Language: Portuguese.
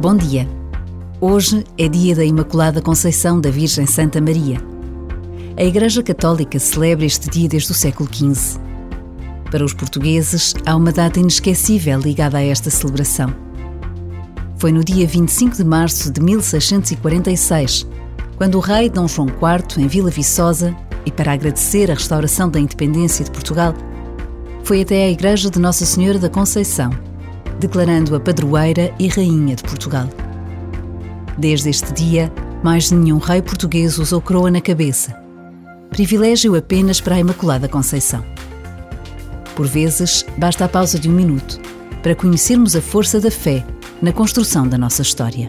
Bom dia. Hoje é dia da Imaculada Conceição da Virgem Santa Maria. A Igreja Católica celebra este dia desde o século XV. Para os portugueses, há uma data inesquecível ligada a esta celebração. Foi no dia 25 de março de 1646, quando o rei Dom João IV, em Vila Viçosa, e para agradecer a restauração da independência de Portugal, foi até à Igreja de Nossa Senhora da Conceição, declarando-a padroeira e rainha de Portugal. Desde este dia, mais nenhum rei português usou coroa na cabeça, privilégio apenas para a Imaculada Conceição. Por vezes, basta a pausa de um minuto para conhecermos a força da fé na construção da nossa história.